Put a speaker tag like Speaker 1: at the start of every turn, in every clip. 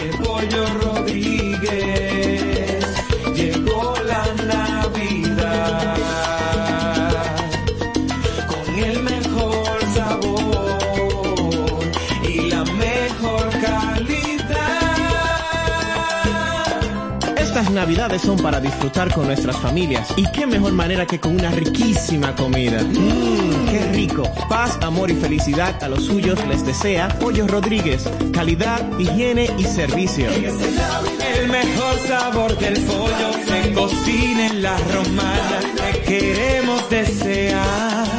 Speaker 1: el pollo Rodríguez.
Speaker 2: navidades son para disfrutar con nuestras familias. Y qué mejor manera que con una riquísima comida. Mmm, qué rico. Paz, amor y felicidad a los suyos les desea Pollos Rodríguez. Calidad, higiene y servicio.
Speaker 1: El mejor sabor del pollo se cocina en la romana. Te queremos desear.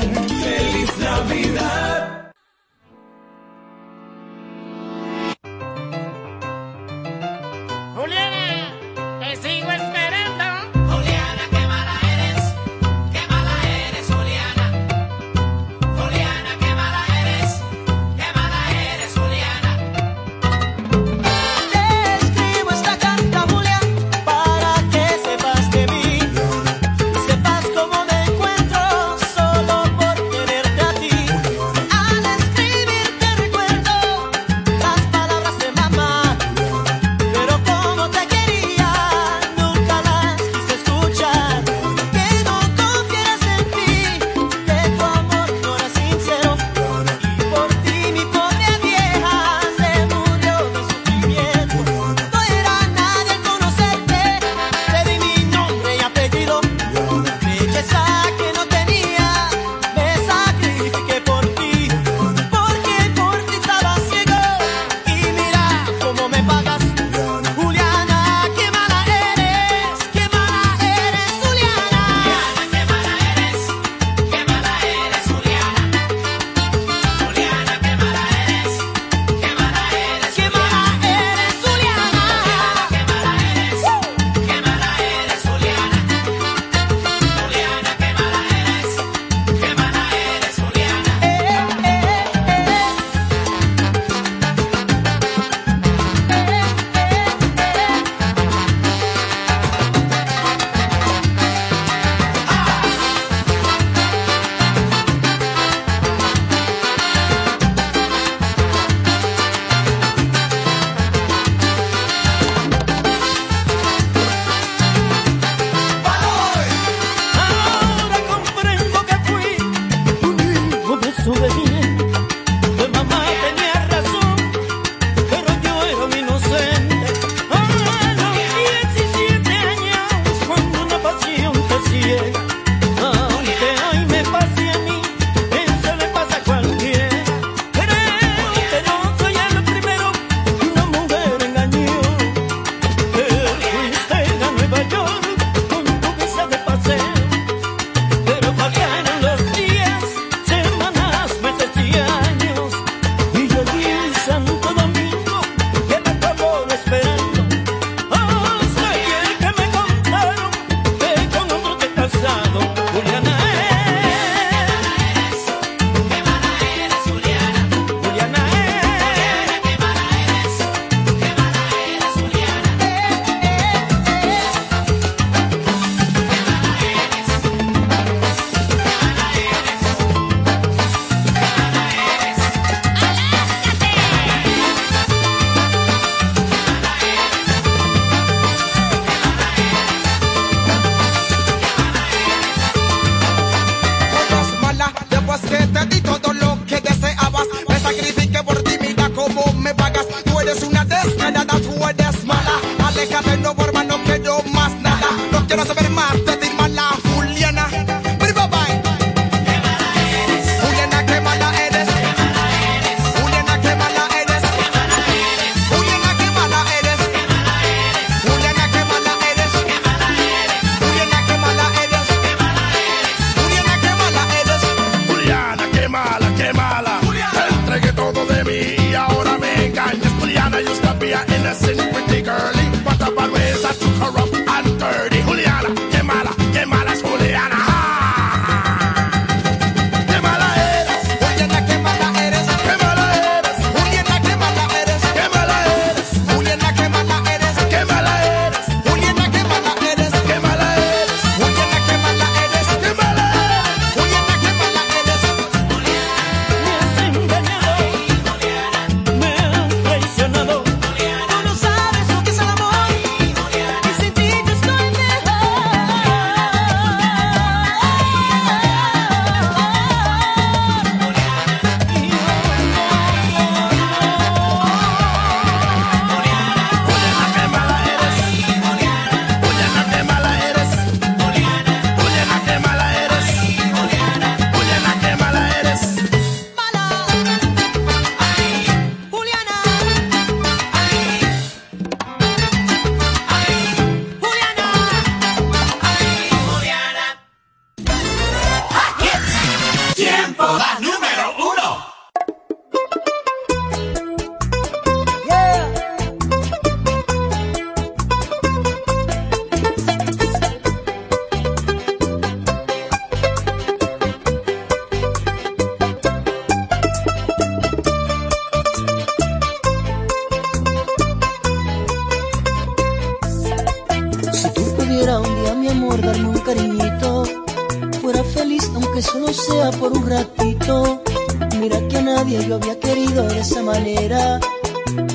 Speaker 3: manera.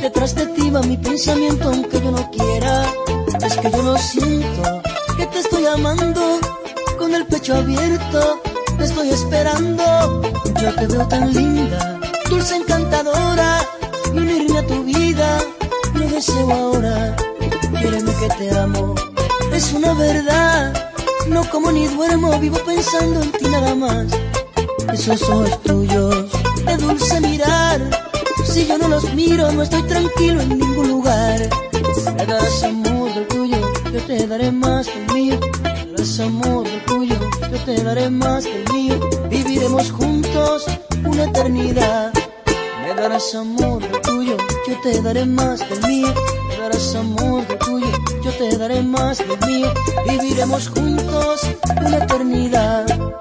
Speaker 3: Detrás de ti va mi pensamiento aunque yo no quiera. Es que yo lo siento, que te estoy amando, con el pecho abierto, te estoy esperando. Yo te veo tan linda, dulce encantadora, y unirme a tu vida, lo deseo ahora. Quiereme que te amo, es una verdad. No como ni duermo, vivo pensando en ti nada más. Esos ojos tuyos, de dulce mirar si yo no los miro, no estoy tranquilo en ningún lugar. Me darás amor del tuyo, yo te daré más del mío. Me darás amor del tuyo, yo te daré más del mío. Viviremos juntos una eternidad. Me darás amor del tuyo, yo te daré más del mío. Me darás amor del tuyo, yo te daré más del mío. Viviremos juntos una eternidad.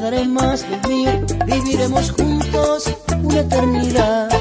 Speaker 3: quedaré más vivir, viviremos juntos una eternidad.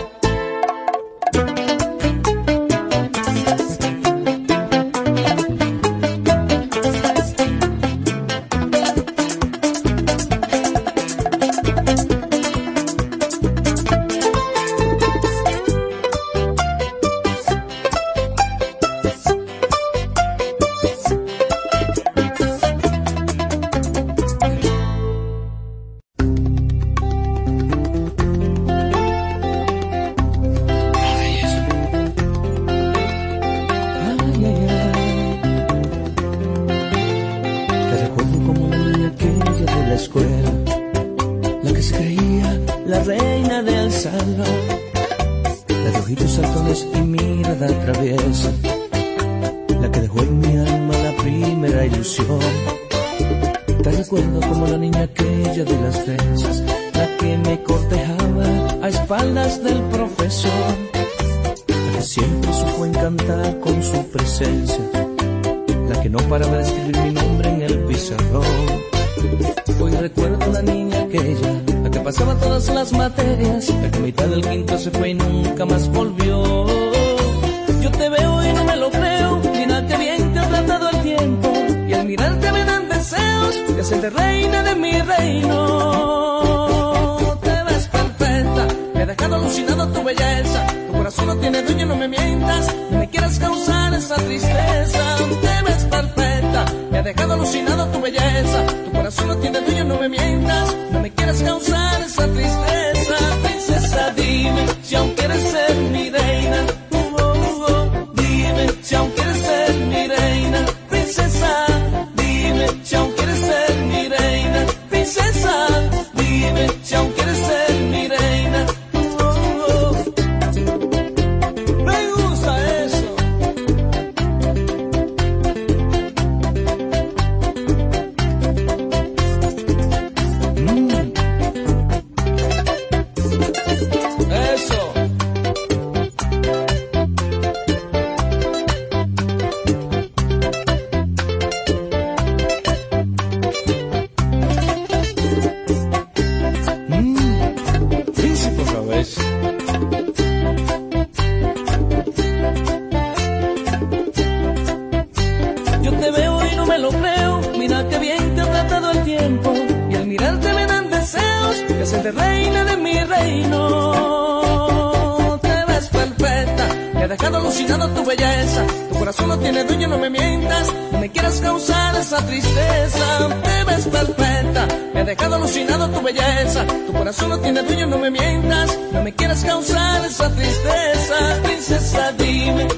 Speaker 3: Dejado alucinado tu belleza. Tu corazón no tiene dueño, no me mientas. No me quieras causar esa tristeza. Princesa, dime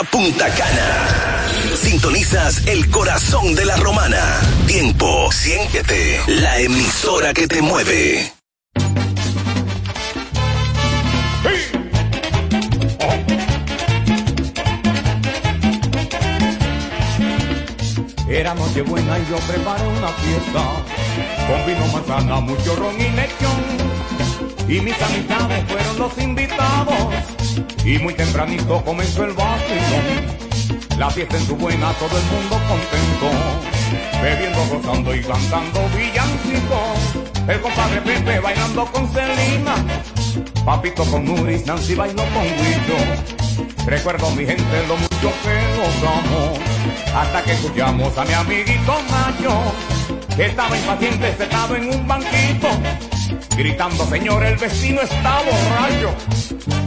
Speaker 4: hasta Punta Cana. Sintonizas el corazón de la romana. Tiempo, siéntete, la emisora que te mueve.
Speaker 5: Era noche buena y yo preparé una fiesta con vino, manzana, mucho ron y lechón. Y mis amistades fueron los invitados y muy tempranito comenzó el vacilón. La fiesta en su buena, todo el mundo contento, bebiendo, gozando y cantando villancicos. El compadre Pepe bailando con Celina, Papito con Nuris, Nancy bailó con Huicho. Recuerdo mi gente lo mucho que nos amó, hasta que escuchamos a mi amiguito Nacho, que estaba impaciente sentado en un banquito, gritando, señor, el vecino está borracho.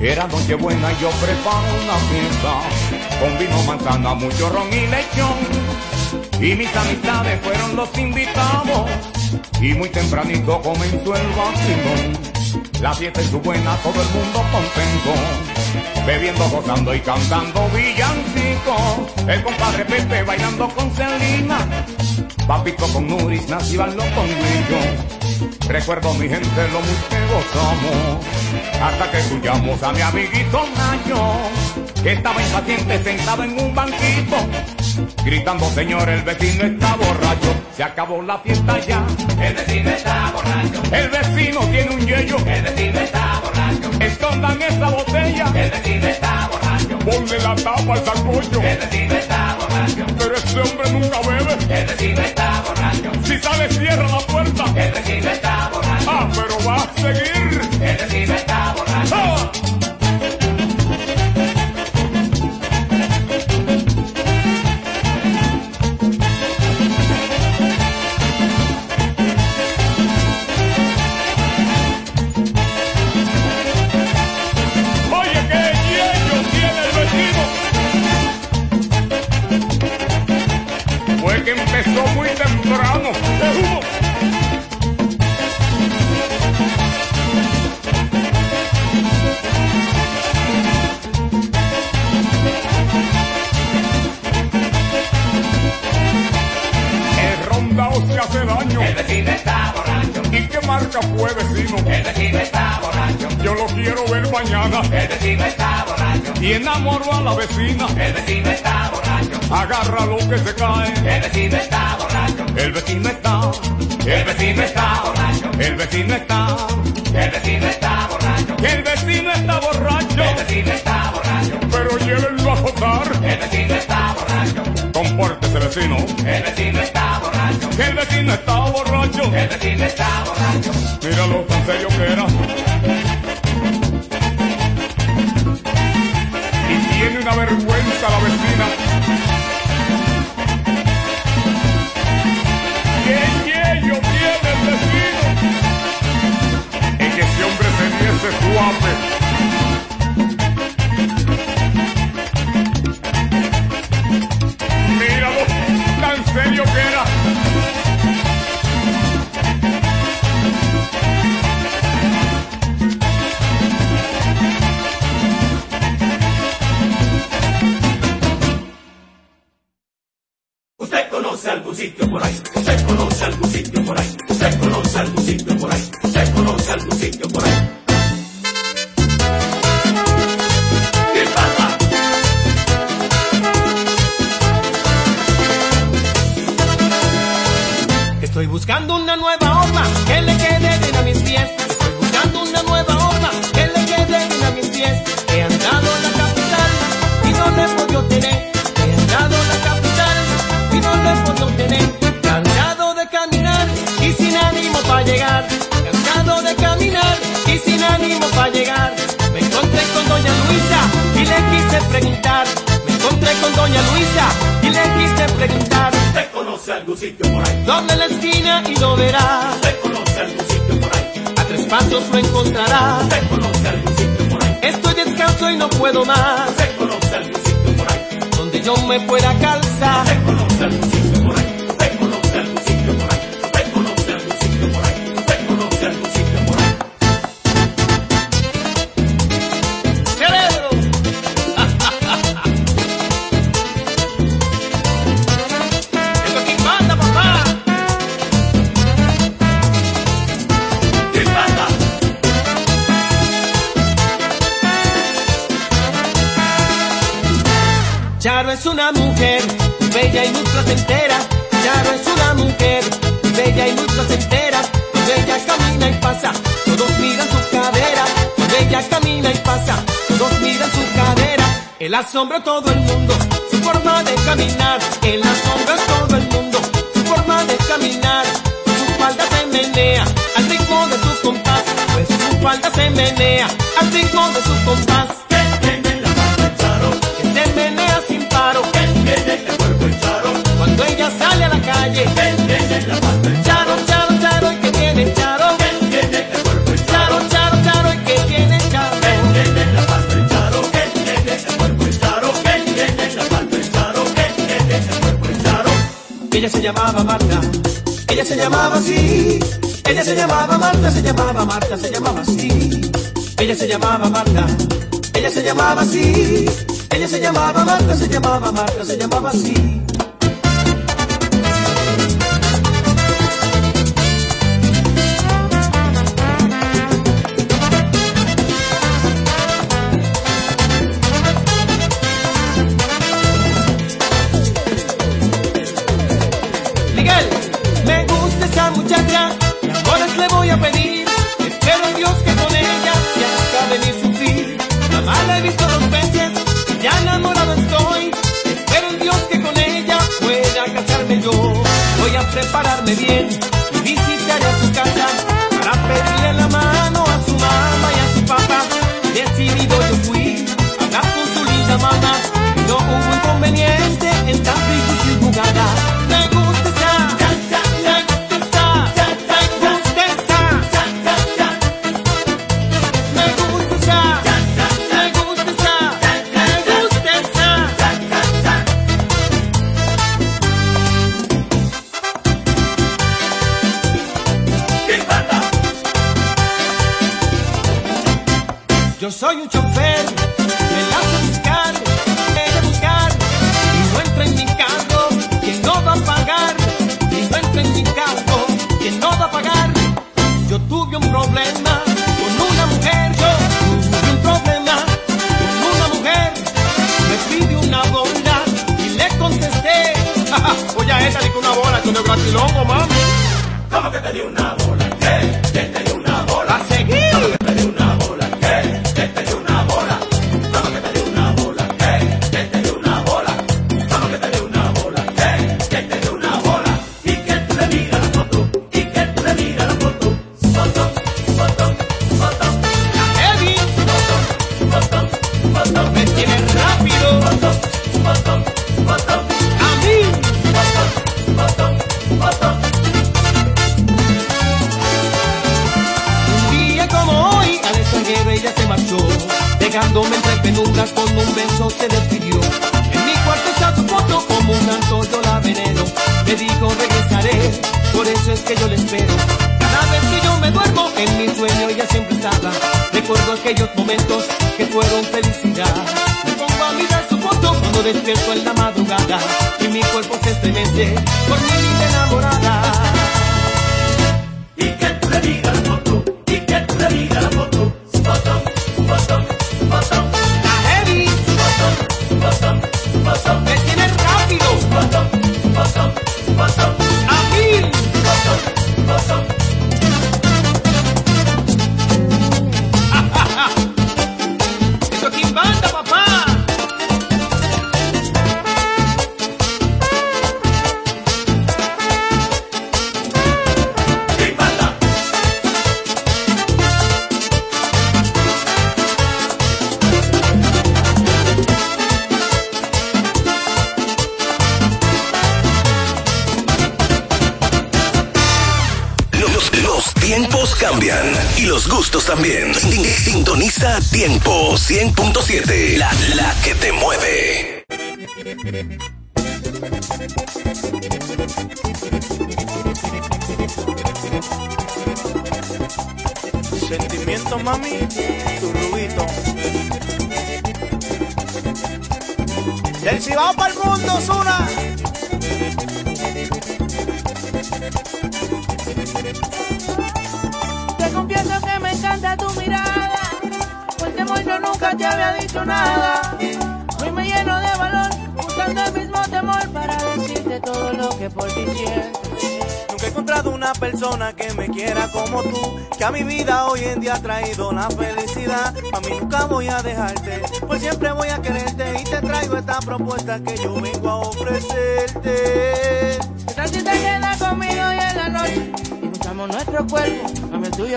Speaker 5: Era noche buena y yo preparo una fiesta con vino, manzana, mucho ron y lechón. Y mis amistades fueron los invitados y muy tempranito comenzó el vacilón. La fiesta en su buena, todo el mundo contento, bebiendo, gozando y cantando villancicos. El compadre Pepe bailando con Celina, Papito con Nuris, Nancy bailó con Grillo. Recuerdo mi gente lo mucho que gozamos, hasta que escuchamos a mi amiguito Nacho, que estaba impaciente sentado en un banquito, gritando, señor, el vecino está borracho, se acabó la fiesta ya. El vecino está borracho. El vecino tiene un yello. El vecino está borracho. Escondan esa botella. El vecino está borracho. Ponle la tapa al sancocho. El vecino está borracho. Pero ese hombre nunca bebe. El vecino está borracho. Si sale cierra la puerta. El vecino está borracho. Ah, pero va a seguir. El vecino está borracho. ¡Ah! es
Speaker 6: una mujer, bella y muy placentera. Charo es una mujer, bella y muy placentera. Cuando ella camina y pasa, todos miran su cadera. Cuando ella camina y pasa, todos miran su cadera. El asombro todo el mundo, su forma de caminar. El asombro todo el mundo, su forma de caminar. Su falda se menea al ritmo de su compás. Pues su falda se menea al ritmo de su compás. Ella se llamaba Marta. Ella se llamaba así. Ella se llamaba Marta, se llamaba Marta, se llamaba así. Ella se llamaba Marta. Ella se llamaba así. Ella se llamaba Marta, se llamaba Marta, se llamaba así. bien.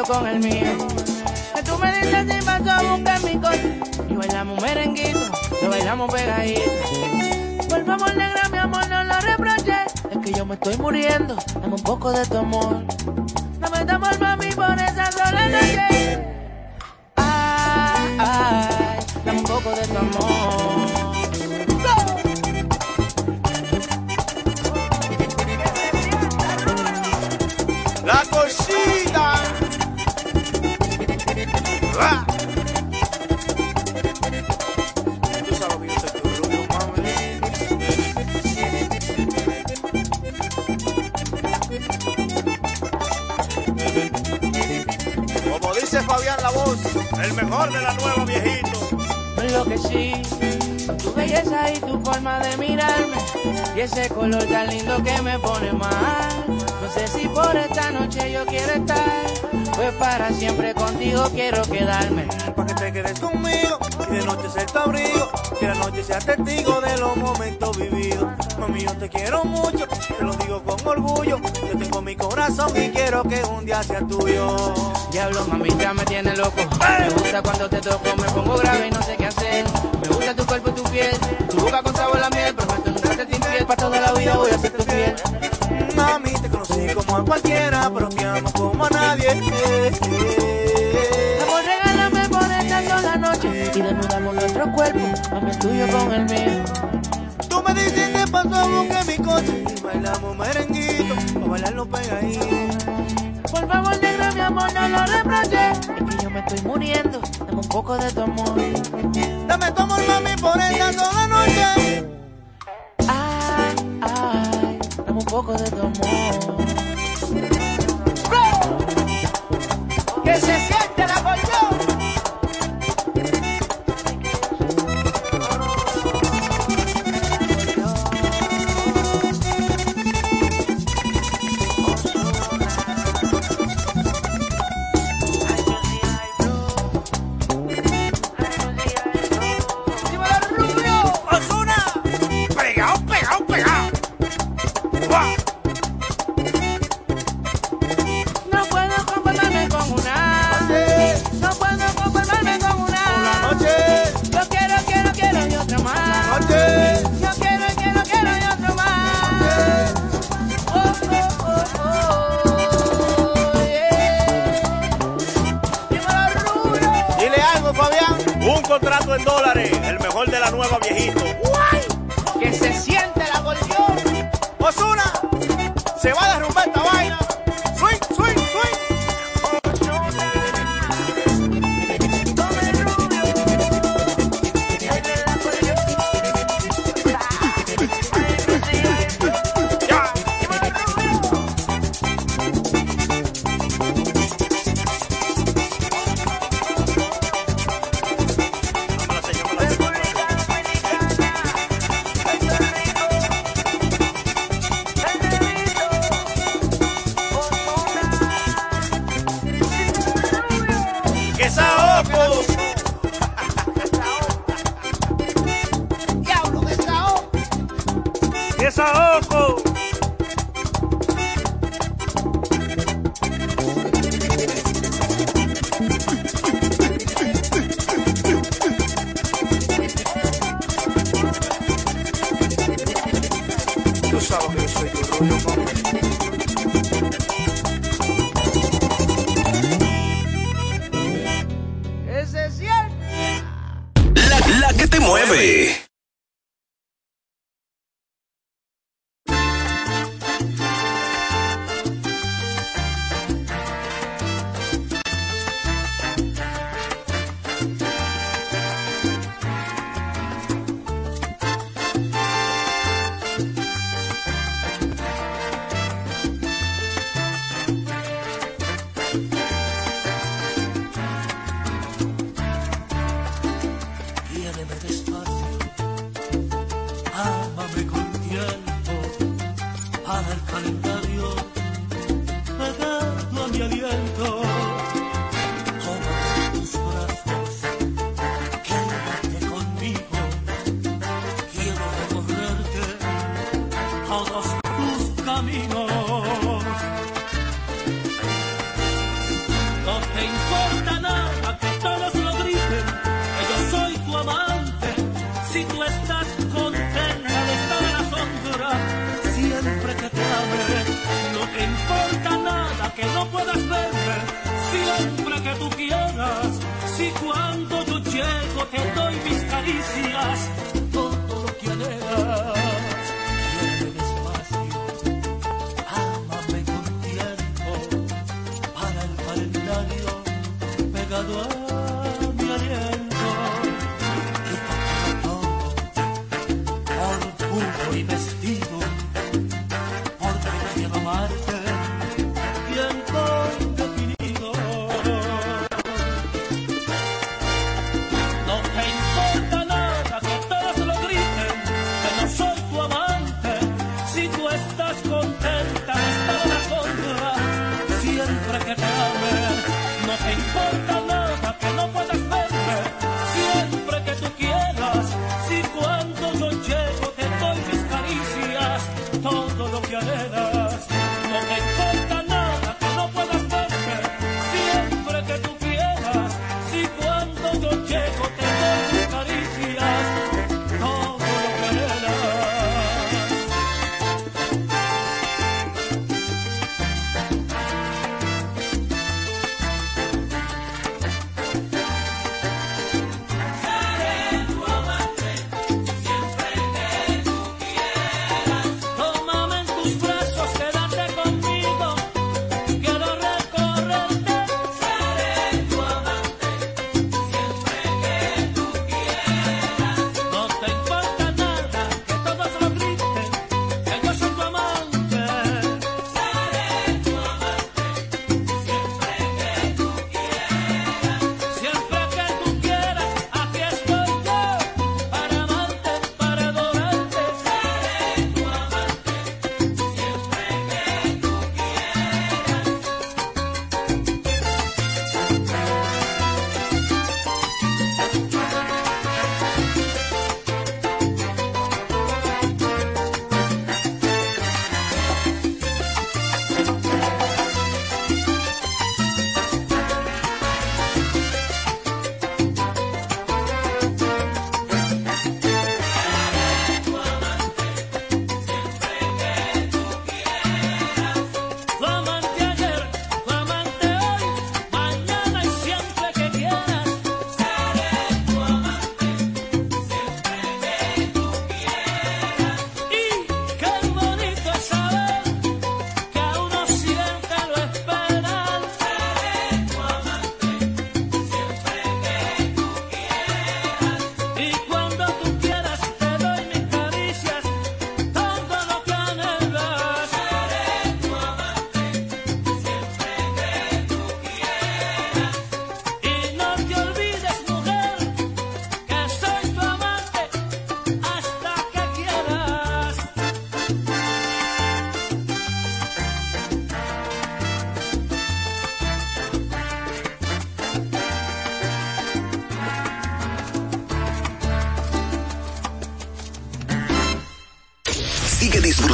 Speaker 7: Con el mío. Que tú me dices si paso a buscar mi coche. Y bailamos merenguito, lo bailamos pegadito. Por favor, negra, mi amor, no lo reproches. Es que yo me estoy muriendo, dame un poco de tu amor. Dame tu amor, mami, por esa sola noche. Ay, ay, dame un poco de tu amor. Ese color tan lindo que me pone mal. No sé si por esta noche yo quiero estar, pues para siempre contigo quiero quedarme.
Speaker 8: para que te quedes conmigo y de noche ser tu abrigo, que la noche sea testigo de los momentos vividos. Mami, yo te quiero mucho, te lo digo con orgullo. Yo tengo mi corazón y quiero que un día sea tuyo.
Speaker 7: Diablo, mami, ya me tiene loco. Me gusta cuando te toco, me pongo grave y no sé qué hacer. Me gusta tu cuerpo y tu piel, tu boca con sabor a miel. Prometo nunca ser infiel, voy a tu fiel.
Speaker 8: Mami, te conocí como a cualquiera, pero te amo como a nadie. Eh, eh.
Speaker 7: Amor, regálame por esta sola noche y desnudamos nuestro cuerpo, mami, el tuyo con el mío.
Speaker 8: Tú me dices que paso a buscar mi coche y bailamos merenguito, a bailarlo pegadito.
Speaker 7: Por favor, negra, mi amor, no lo reproches. Es que yo me estoy muriendo, dame un poco de tu amor.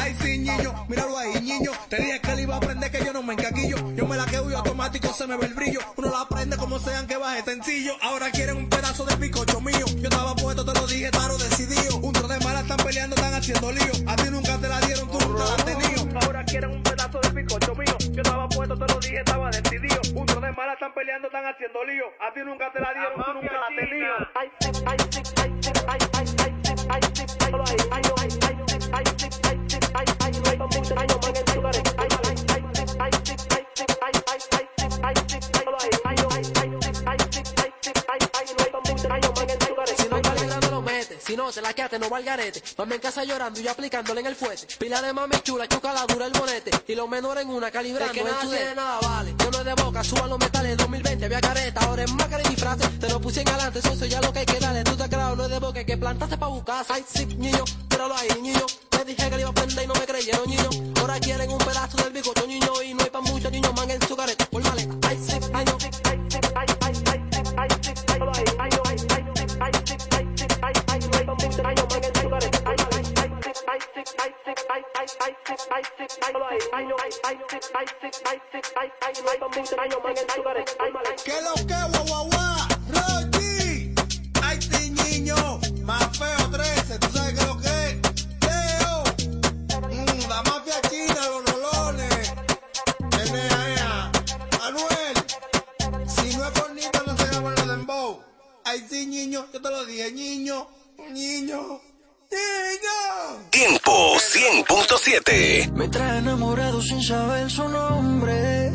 Speaker 9: Ay, sí, niño, míralo ahí, niño. Te dije que le iba a aprender que yo no me encaquillo. Yo me la quedo y
Speaker 10: automático se me ve el brillo. Uno la aprende como sean que baje sencillo. Ahora quieren un pedazo de picocho mío. Yo estaba puesto, te lo dije, taro decidido. Un tro de malas están peleando, están haciendo lío.
Speaker 9: Están haciendo lío. A ti nunca te la dieron, tú nunca la has
Speaker 1: te la quedaste, no va al garete. Mami en casa llorando y yo aplicándole en el fuete. Pila de mami chula, chuca la dura el bonete. Y los menores en una calibrando.
Speaker 11: De que nada tiene
Speaker 1: de nada vale. Yo no es de boca, suban los metales. 2020 había careta, ahora es máscara y disfraz. Te lo puse en adelante, socio, ya lo que hay que darle. Tú te creado, no es de boca, que plantaste pa' buscar. Ay, sí, niño, tíralo ahí, niño. Les dije que le iba a prender y no me creyeron, niño. Ahora quieren un pedazo del bigote, niño. Y no hay pa' mucho, niño, man en su careta. Por maleta. Ay, sí, ay, no.
Speaker 10: ¿Qué lo que, guau, guau, guau? Rochi. Ay, sí, niño. Más feo 13, ¿tú sabes qué lo que es? Leo. Mm, la mafia china, los nolones. Enea, Manuel. Si no es bonito, no se llama los dembow. Ay, sí, niño. Yo te lo dije, niño. Niño.
Speaker 4: Tiempo 100.7.
Speaker 12: Me trae enamorado sin saber su nombre.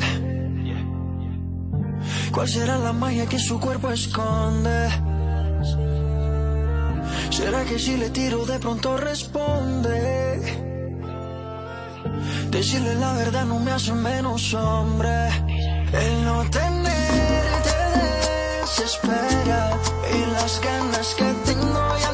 Speaker 12: ¿Cuál será la magia que su cuerpo esconde? ¿Será que si le tiro de pronto responde? Decirle la verdad no me hace menos hombre. El no tenerte desespera y las ganas que tengo ya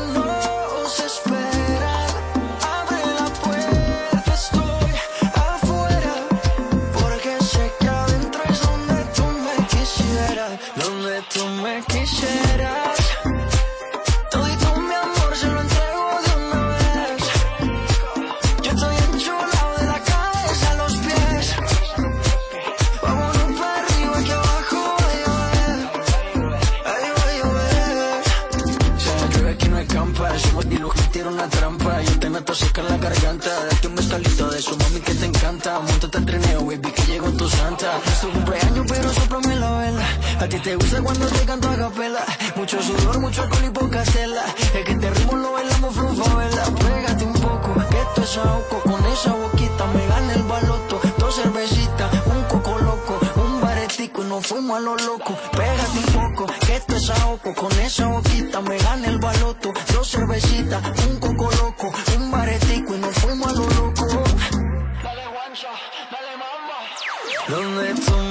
Speaker 12: Yo te meto a secar la garganta. Date un bestalito de eso, mami, que te encanta. Montate al trineo, baby, que llegó tu santa. Es tu cumpleaños, pero soplame la vela. A ti te gusta cuando te canto a capela. Mucho sudor, mucho alcohol y poca cela. Es que te ritmo lo bailamos vela. Pégate un poco, que esto es ahogo. Con esa boquita me gana el baloto. Dos cervecitas, un baretico y nos fuimos a lo loco. Pégate un poco, que esto es ahogo. Con esa boquita me gana el baloto. Dos cervecitas, un coco loco, un baretico y nos fuimos a lo loco. Dale guancha, dale mamba. Donde tú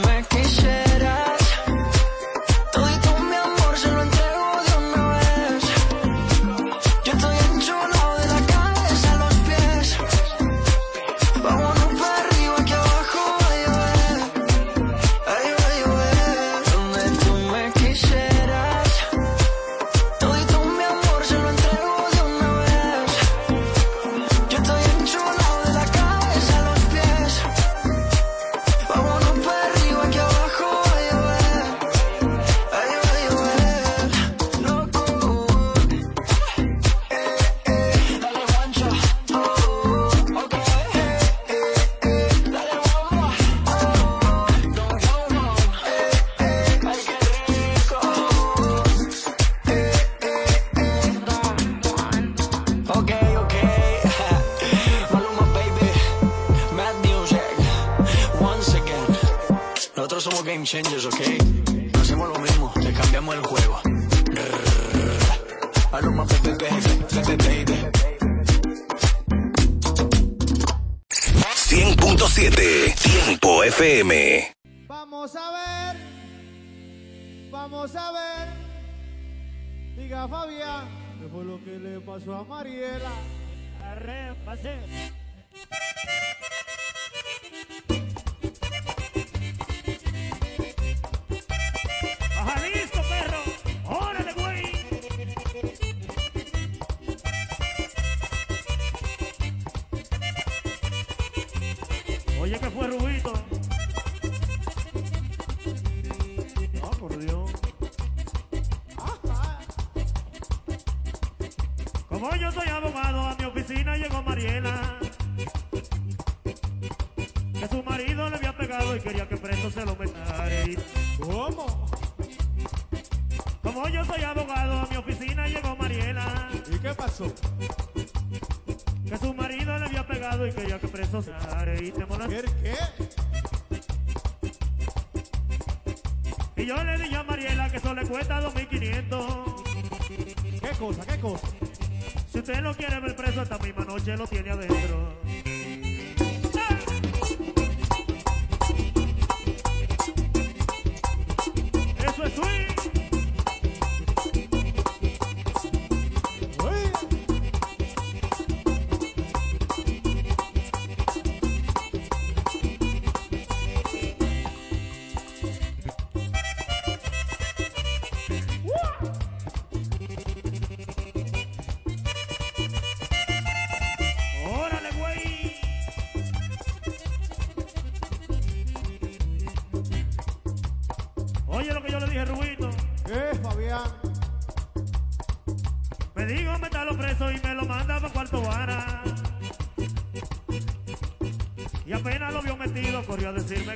Speaker 11: Si usted lo quiere ver preso esta misma noche, lo tiene adentro.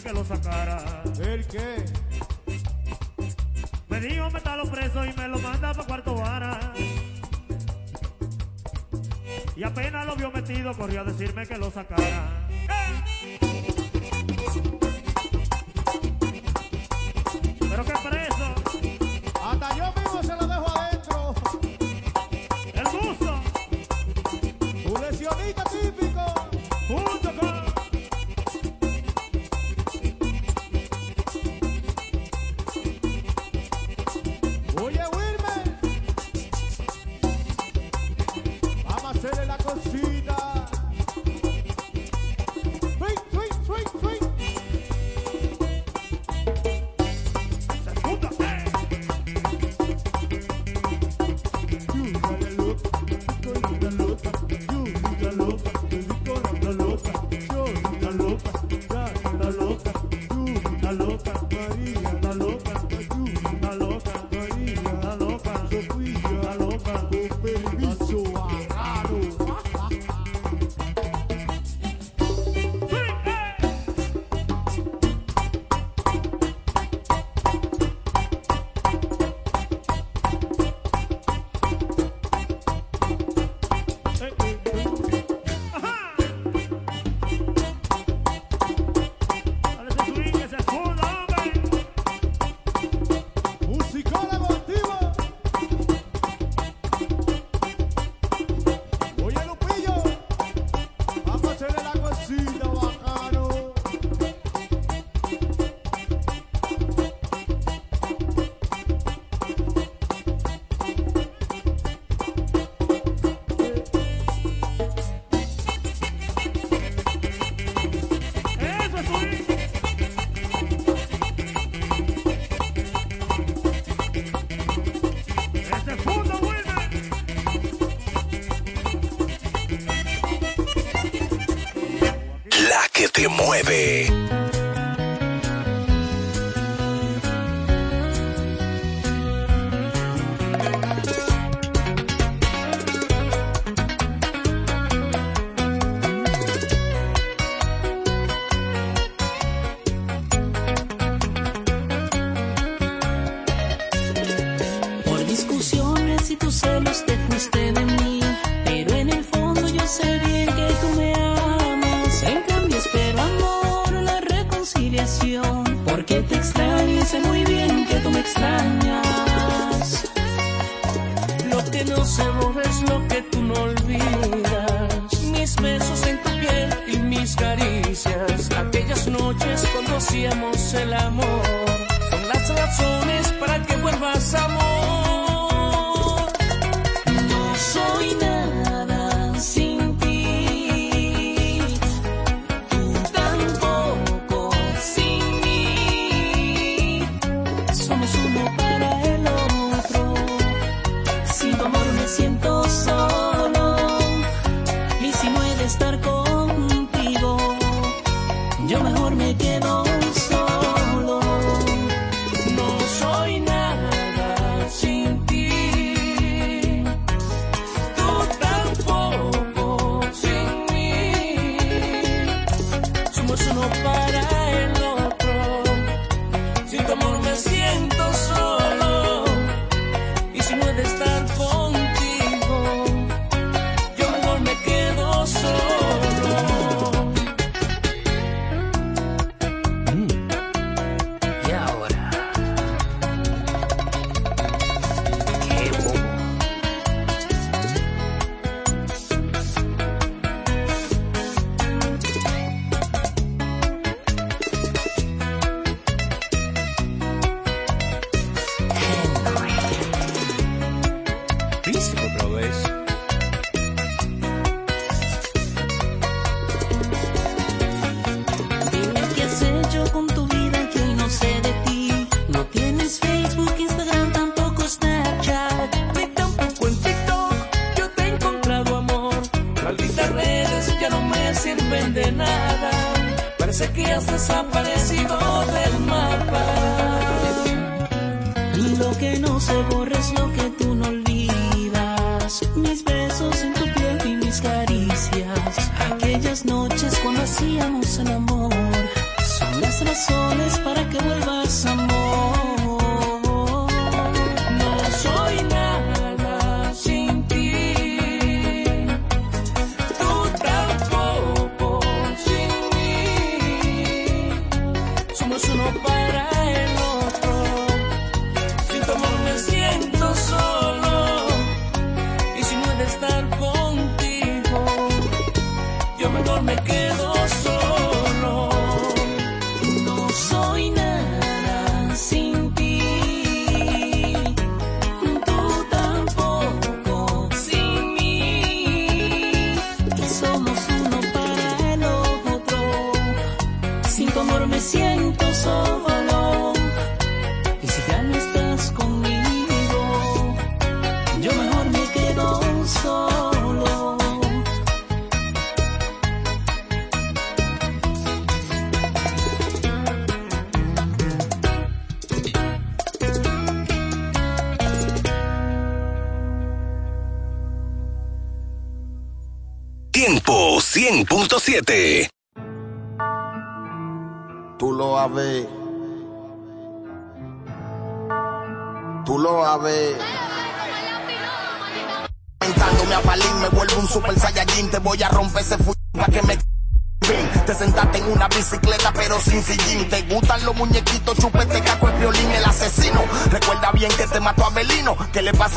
Speaker 11: que lo sacara.
Speaker 13: ¿El qué?
Speaker 11: Me dijo metalo preso y me lo manda pa' cuarto vara. Y apenas lo vio metido, corrió a decirme que lo sacara.
Speaker 14: mueve.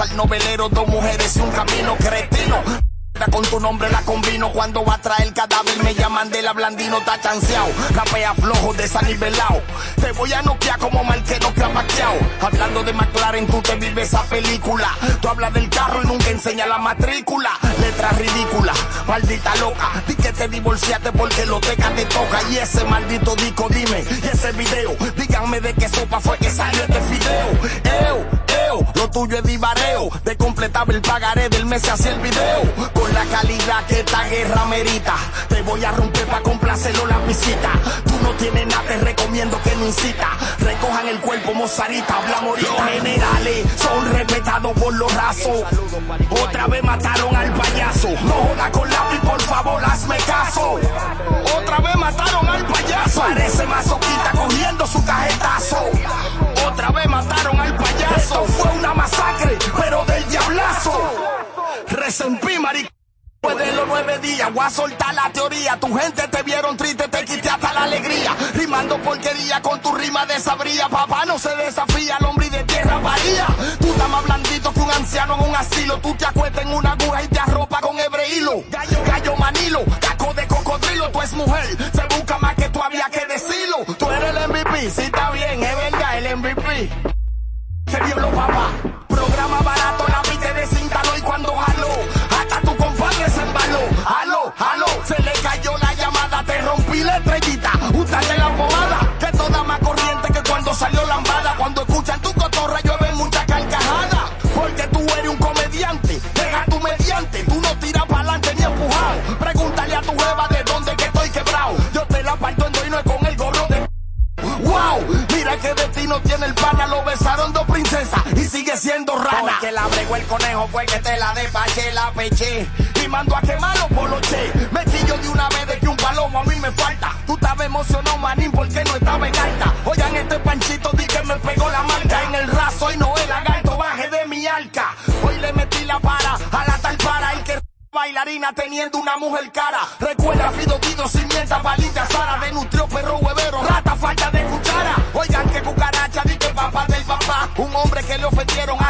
Speaker 15: Al novelero, dos mujeres y un camino cretino. Con tu nombre la combino. Cuando va a traer cadáver me llaman de la blandino Está chanceado, rapea flojo, desanivelado Te voy a noquear como marquero que ha maqueado Hablando de McLaren tú te vives esa película. Tú hablas del carro y nunca enseñas la matrícula. Letra ridícula, maldita loca. Di que te divorciaste porque lo teca te toca. Y ese maldito disco dime, y ese video. Díganme de qué sopa fue que salió este video. Eo, eo, lo tuyo es divareo De completar el pagaré del mes hacia el video. Con la calidad que esta guerra merita Te voy a romper pa' complacerlo la visita. Tú no tienes nada, te recomiendo que no incita Recojan el cuerpo, mozarita, hablamos Los generales son respetados por los rasos. Otra vez mataron al payaso. No joda con lápiz, por favor, hazme caso. Otra vez mataron al payaso. Parece masoquista cogiendo su cajetazo. Otra vez mataron al payaso Esto fue una masacre, pero del diablazo Resempí, maric... Después de los nueve días, voy a soltar la teoría. Tu gente te vieron triste, te quité hasta la alegría. Rimando porquería con tu rima desabría. Papá no se desafía, el hombre de tierra varía. Tú estás más blandito que un anciano en un asilo. Tú te acuestas en una aguja y te arropa con hebre hilo. Gallo, gallo manilo, caco de cocodrilo. Tú es mujer, se busca más que tú había que decirlo. Tú eres el MVP, sí está bien, es verdad, el MVP. Se diablo, papá. Programa barato, la pite de cíntalo y cuando jaló. Hasta tu compadre se embaló. Fue que te la despaché, la peché y mando a quemarlo por los che. Me quillo de una vez de que un palomo a mí me falta. Tú estabas emocionado, manín, porque no estaba en alta. Oigan, este panchito di que me pegó la marca en el raso y no el lagarto, baje de mi arca. Hoy le metí la para a la tal para el que bailarina teniendo una mujer cara. Recuerda Fido Guido, cimienta, palita, Sara, de nutrio, perro, huevero, rata, falta de cuchara. Oigan que cucaracha, di que papá del papá. Un hombre que le ofendieron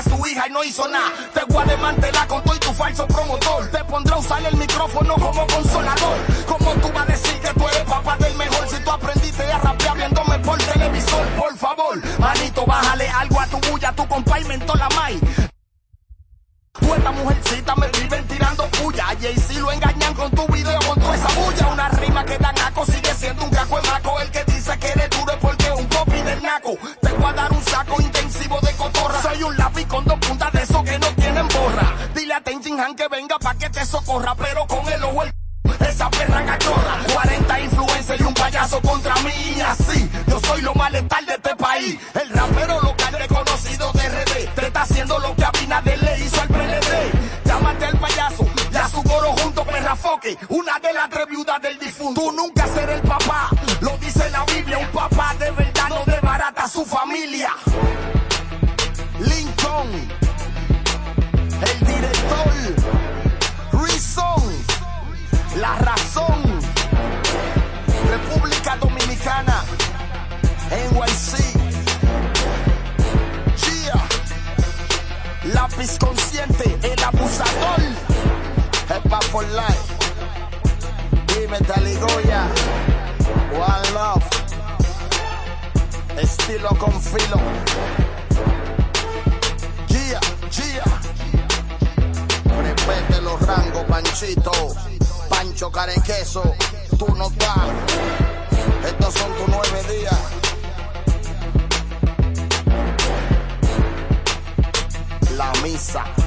Speaker 15: hizo nada. Te voy a desmantelar con todo y tu falso promotor. Te pondré a usar el micrófono como consolador. Como tú vas a decir que tú eres papá del mejor si tú aprendiste a rapear viéndome por televisor. Por favor, manito, bájale algo a tu bulla, tu compa y mentó la mai. y un lápiz con dos puntas de esos que no tienen borra. Dile a Ten Han que venga pa' que te socorra, pero con el ojo el esa perra cachorra.
Speaker 1: 40 influencers y un payaso contra mí. Y así, yo soy lo más letal de este país. El rapero local reconocido de RD. Te está haciendo lo que Abinader le hizo al PLD. Llámate al payaso y a su coro junto, perra foque. Una de las tres del difunto. Tú nunca serás el La razón. República Dominicana. NYC. Gia. Lápiz consciente. El abusador. Hepa for life. Dime Taligoya. One love. Estilo con filo. Gia, Gia. Repete los rangos, Panchito. Pancho, carequeso, tú no estás. Estos son tus nueve días. La misa.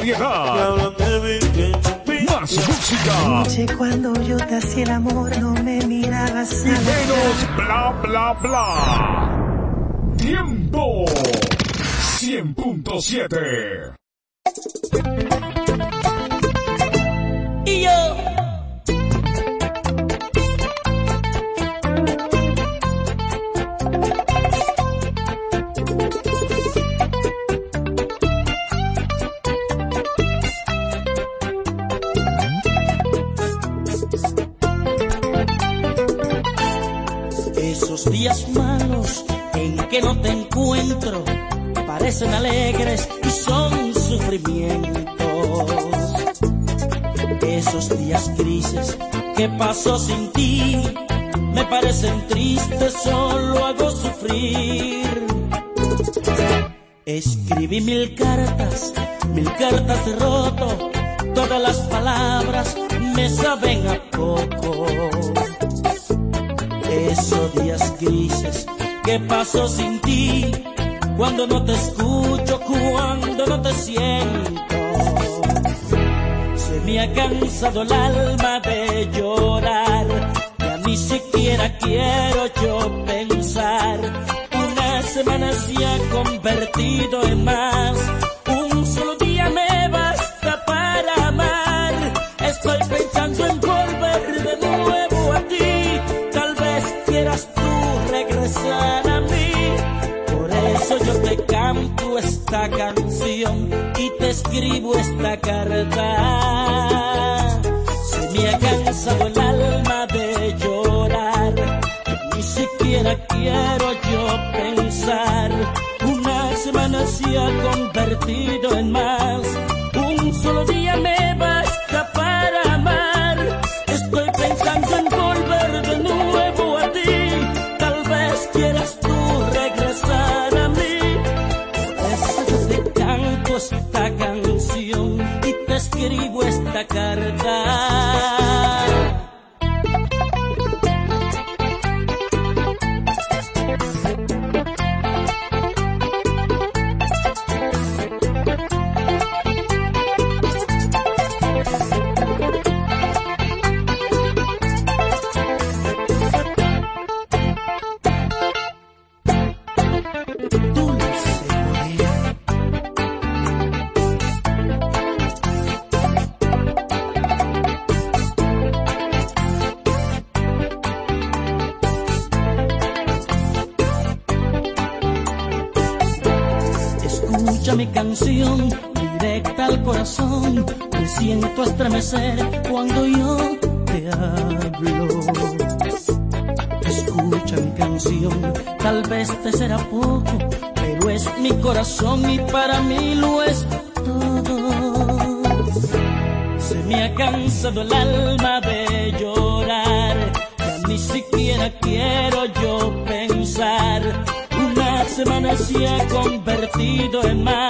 Speaker 16: Variedad, más música.
Speaker 17: Anoche cuando yo te hacía el amor no me mirabas
Speaker 16: y menos bla bla bla. Tiempo. 100.7
Speaker 6: paso sin ti me parecen tristes, solo hago sufrir. Escribí mil cartas, mil cartas de roto, todas las palabras me saben a poco. Esos días grises que paso sin ti, cuando no te escucho, cuando no te siento. Se me ha cansado el alma de llorar, ya ni siquiera quiero yo pensar. Una semana se ha convertido en más, un solo día me basta para amar. Estoy pensando en volver de nuevo a ti, tal vez quieras tú regresar a mí. Por eso yo te canto esta canción y te escribo esta carta. Quiero yo pensar. Una semana se ha convertido en más, estremecer cuando yo te hablo. Escucha mi canción, tal vez te será poco, pero es mi corazón y para mí lo es todo. Se me ha cansado el alma de llorar, ya ni siquiera quiero yo pensar. Una semana se ha convertido en más,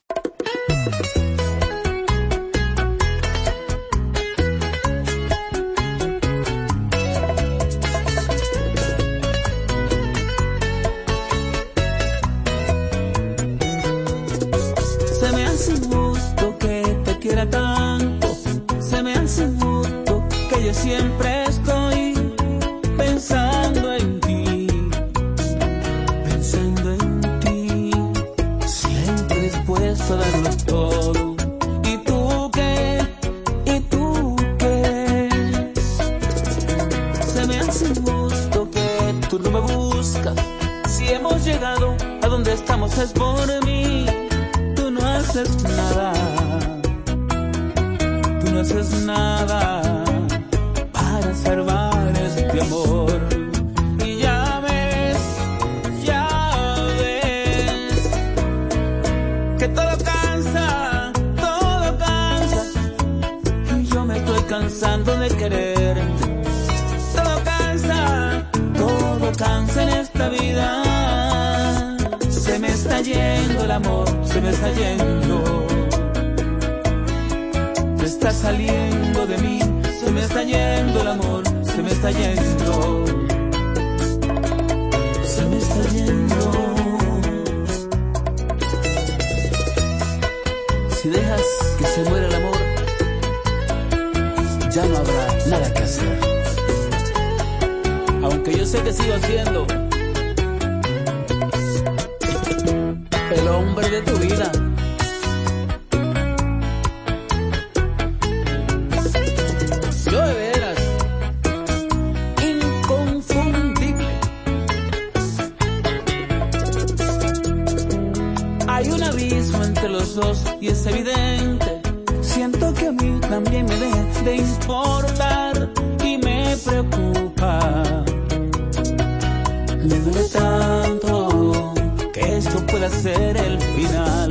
Speaker 14: Pueda ser el final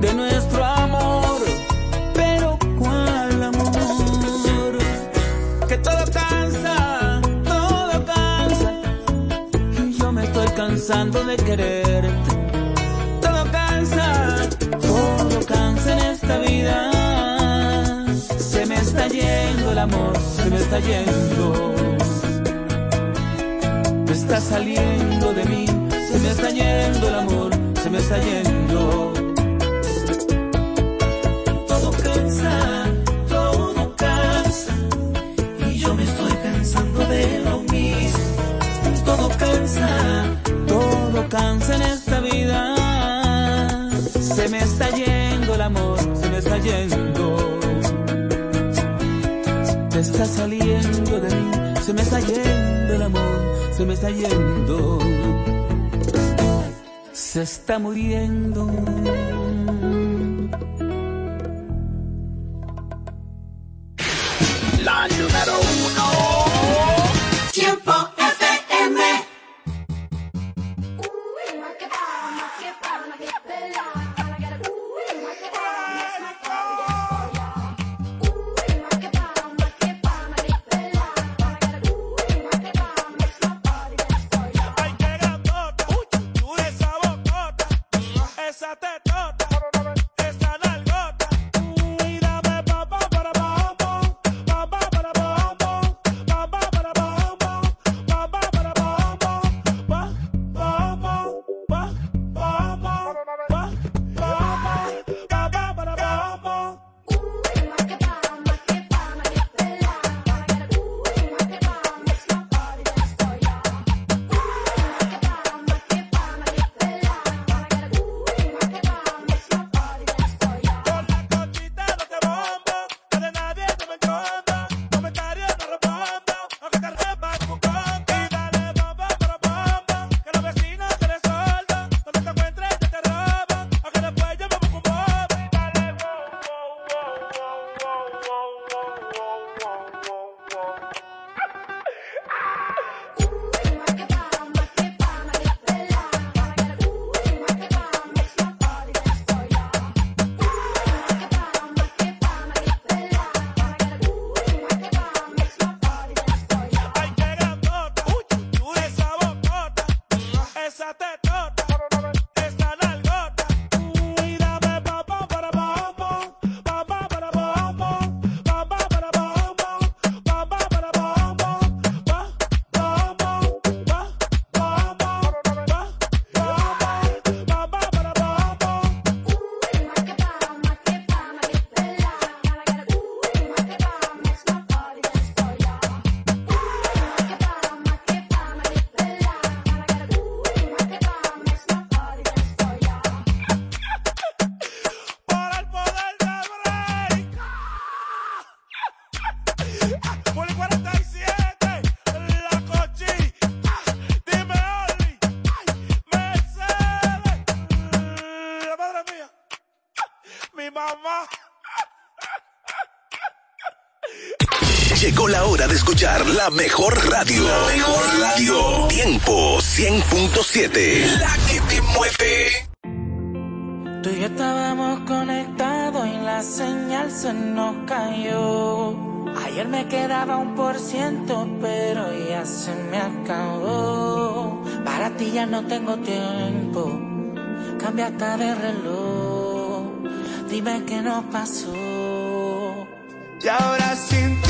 Speaker 14: de nuestro amor. Pero ¿cuál amor? Que todo cansa, todo cansa. Y yo me estoy cansando de quererte. Todo cansa, todo cansa en esta vida. Se me está yendo el amor, se me está yendo. Me está saliendo de mí, está yendo. Todo cansa, todo cansa, y yo me estoy cansando de lo mismo. Todo cansa, todo cansa en esta vida. Se me está yendo el amor, se me está yendo. Se está saliendo de mí, se me está yendo el amor, se me está yendo. Se está muriendo.
Speaker 4: Radio. Radio. Tiempo 100.7. La que te mueve.
Speaker 18: Tú y yo estábamos conectados y la señal se nos cayó. Ayer me quedaba un por ciento, pero ya se me acabó. Para ti ya no tengo tiempo, cambia hasta de reloj. Dime qué nos pasó.
Speaker 19: Y ahora sin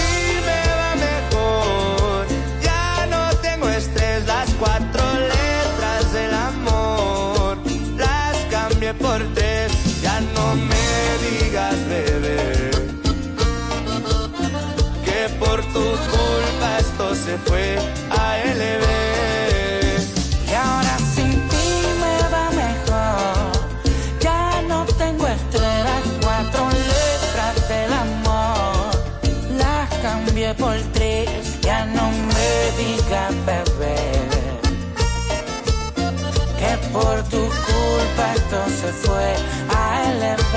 Speaker 19: ya no me diga bebé que por tu culpa esto se fue a
Speaker 18: LP.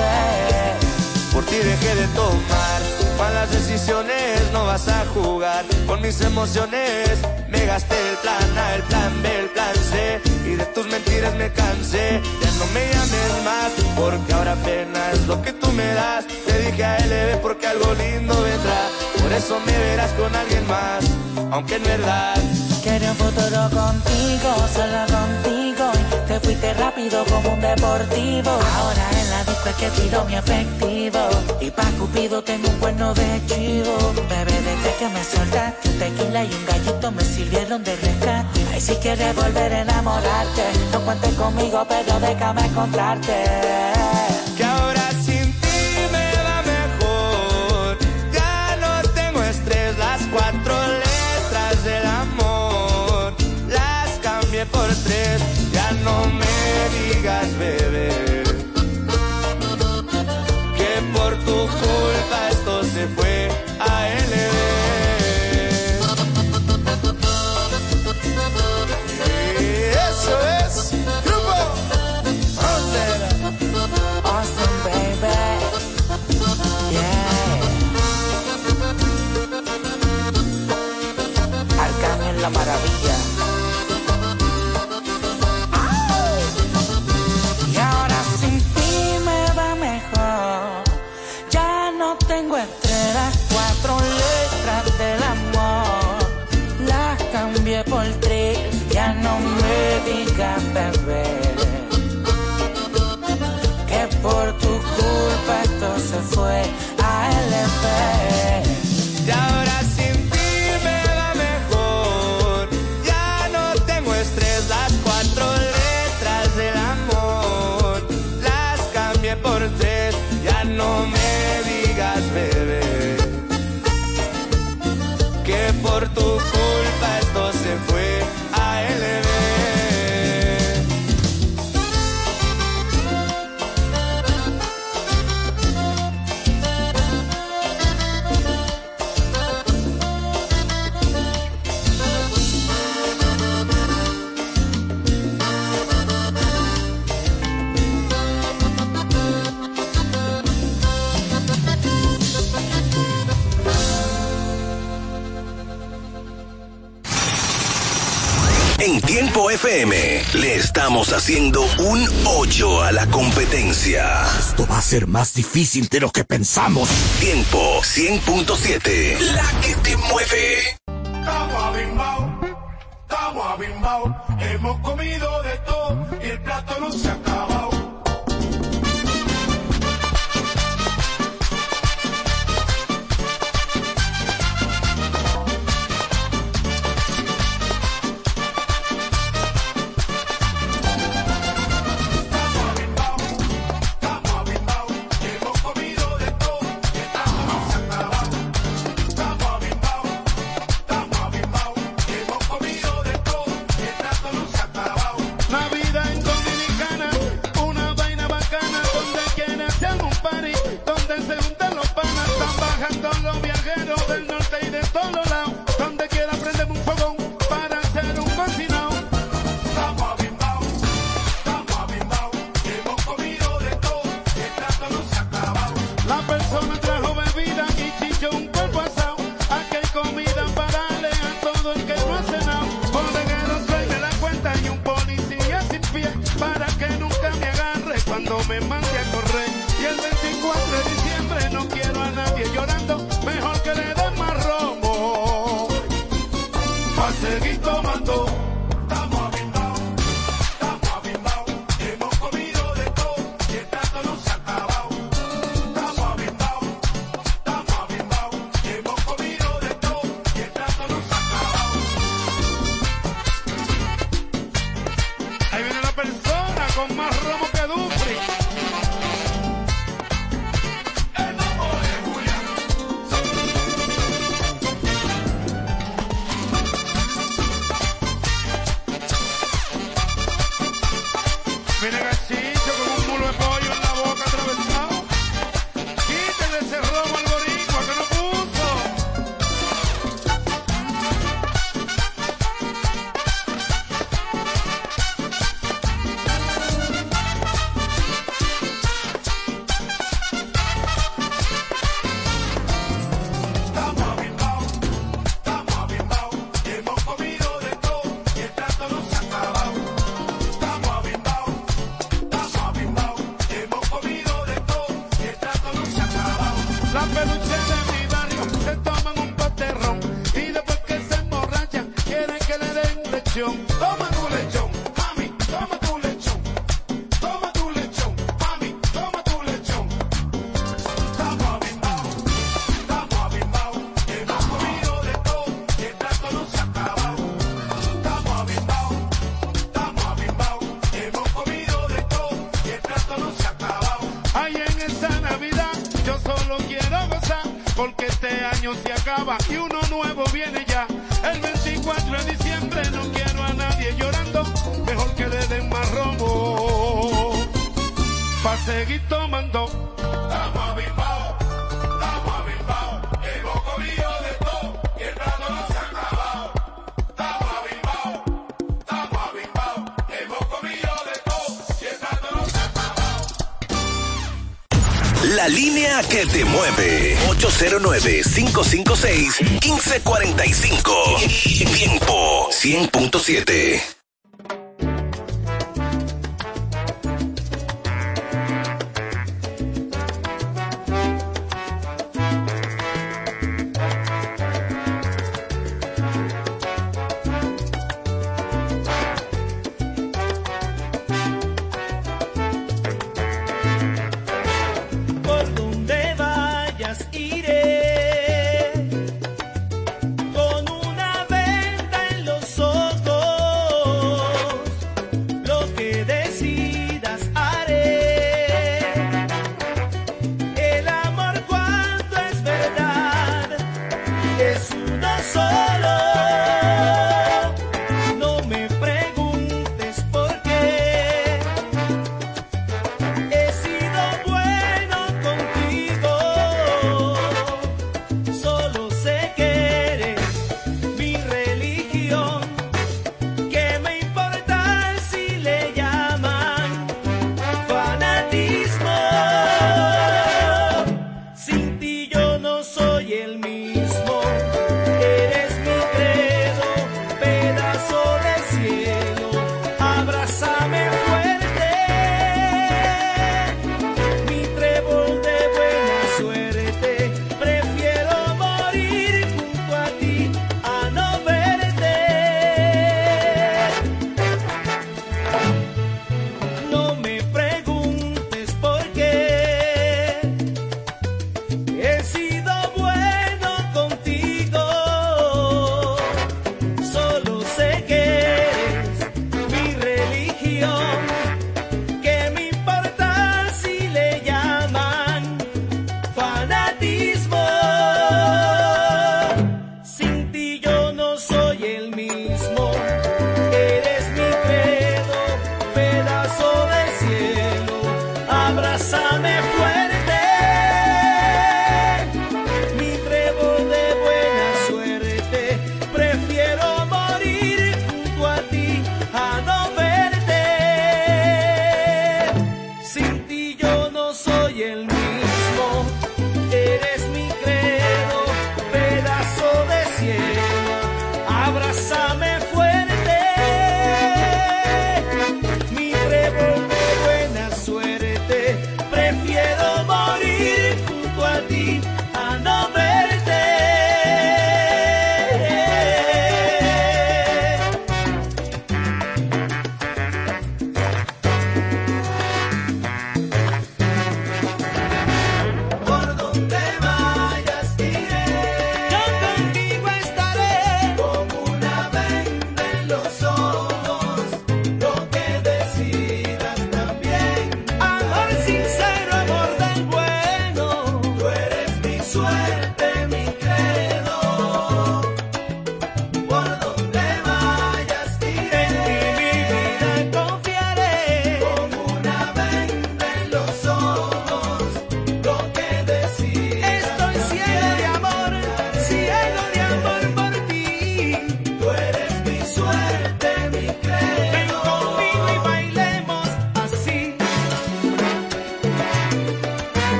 Speaker 19: Por ti dejé de tomar, malas decisiones no vas a jugar. Con mis emociones me gasté el plan A, el plan B, el plan C y de tus mentiras me cansé no me llames más porque ahora apenas lo que tú me das. Te dije a LB porque algo lindo vendrá. Por eso me verás con alguien más, aunque en verdad
Speaker 18: Quería un futuro contigo, solo contigo. Y te fuiste rápido como un deportivo. Ahora en la disco es que tiro mi efectivo. Y pa' Cupido tengo un cuerno de chivo. Bebé, desde que me soltaste, un tequila y un gallito me sirvieron de rescate. Si quieres volver a enamorarte, no cuentes conmigo, pero déjame contarte.
Speaker 4: Ser más difícil de lo que pensamos. Tiempo 100.7, la que te mueve.
Speaker 20: Estamos abimbaos, estamos abimbaos, hemos comido de todo y el plato no se Pa' seguir tomando.
Speaker 6: 809-556-1545. Tiempo 100.7.
Speaker 21: to the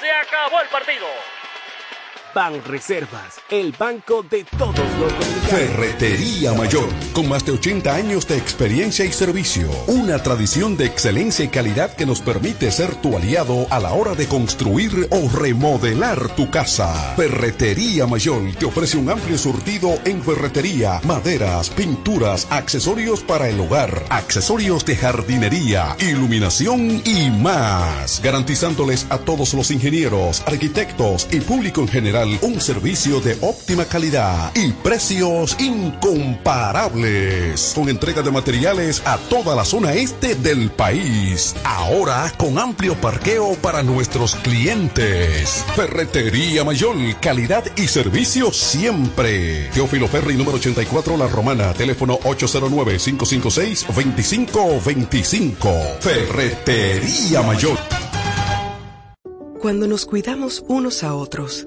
Speaker 21: Se acabó el partido.
Speaker 22: Ban Reservas, el banco de todos los dominicanos.
Speaker 23: Ferretería Mayor, con más de 80 años de experiencia y servicio. Una tradición de excelencia y calidad que nos permite ser tu aliado a la hora de construir o remodelar tu casa. Ferretería Mayor te ofrece un amplio surtido en ferretería, maderas, pinturas, accesorios para el hogar, accesorios de jardinería, iluminación y más. Garantizándoles a todos los ingenieros, arquitectos y público en general un servicio de óptima calidad y precios incomparables. Con entrega de materiales a toda la zona este del país. Ahora con amplio parqueo para nuestros clientes. Ferretería Mayor, calidad y servicio siempre. Teófilo Ferri número 84 La Romana, teléfono 809-556-2525. Ferretería Mayor.
Speaker 24: Cuando nos cuidamos unos a otros,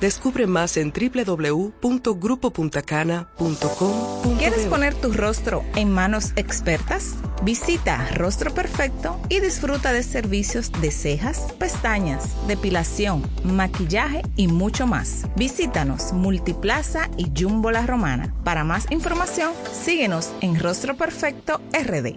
Speaker 24: Descubre más en www.grupopuntacana.com.
Speaker 25: ¿Quieres poner tu rostro en manos expertas? Visita Rostro Perfecto y disfruta de servicios de cejas, pestañas, depilación, maquillaje y mucho más. Visítanos Multiplaza y Jumbo La Romana. Para más información, síguenos en Rostro Perfecto RD.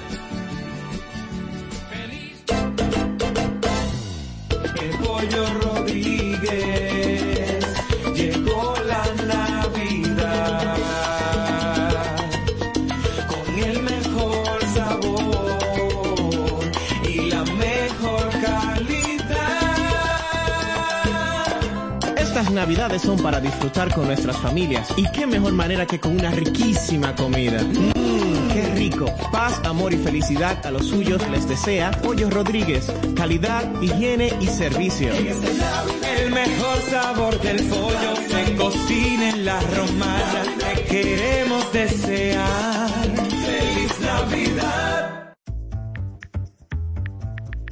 Speaker 26: Pollo Rodríguez llegó la Navidad con el mejor sabor y la mejor calidad.
Speaker 2: Estas navidades son para disfrutar con nuestras familias y qué mejor manera que con una riquísima comida. Mmm, rico. Paz, amor y felicidad a los suyos les desea Pollo Rodríguez. Calidad, higiene y servicio.
Speaker 26: El mejor sabor del pollo se cocina en la romana. Te queremos desear feliz Navidad.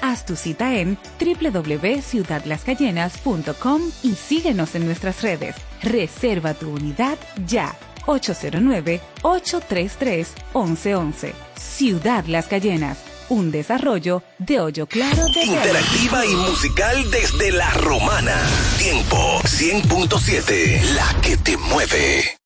Speaker 27: Haz tu cita en www.ciudadlascayenas.com y síguenos en nuestras redes. Reserva tu unidad ya. 809-833-1111. Ciudad Las Cayenas. Un desarrollo de Hoyo Claro de
Speaker 4: Interactiva y musical desde la romana. Tiempo 100.7, la que te mueve.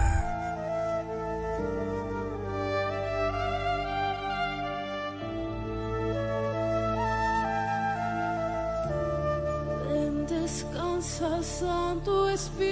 Speaker 28: Santo Espíritu.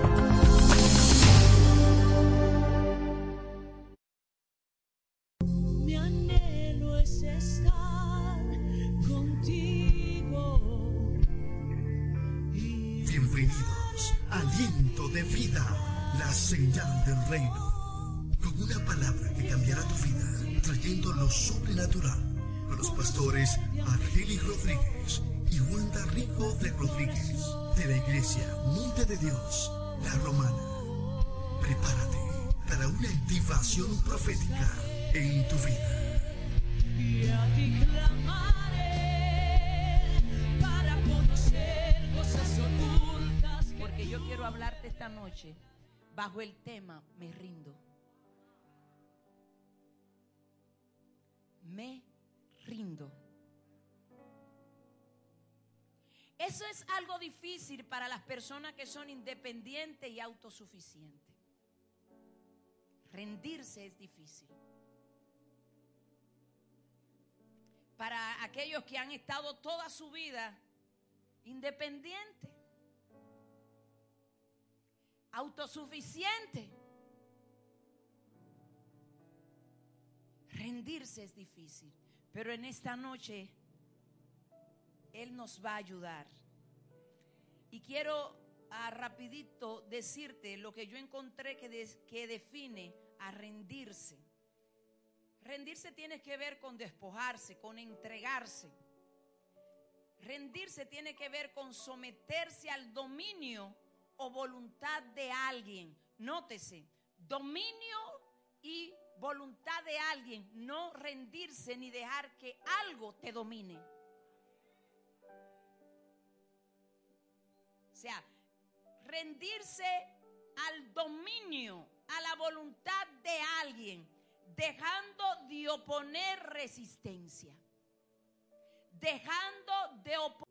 Speaker 29: Sobrenatural con los pastores Argeli Rodríguez y Wanda Rico de Rodríguez de la iglesia Monte de Dios, la Romana. Prepárate para una activación profética en tu vida.
Speaker 14: Y a ti clamaré para conocer cosas ocultas.
Speaker 30: Porque yo quiero hablarte esta noche bajo el tema Me rindo. Me rindo. Eso es algo difícil para las personas que son independientes y autosuficientes. Rendirse es difícil. Para aquellos que han estado toda su vida independientes, autosuficientes. Rendirse es difícil, pero en esta noche Él nos va a ayudar. Y quiero a rapidito decirte lo que yo encontré que define a rendirse. Rendirse tiene que ver con despojarse, con entregarse. Rendirse tiene que ver con someterse al dominio o voluntad de alguien. Nótese, dominio y voluntad de alguien. No rendirse ni dejar que algo te domine. O sea, rendirse al dominio, a la voluntad de alguien, dejando de oponer resistencia, dejando de oponer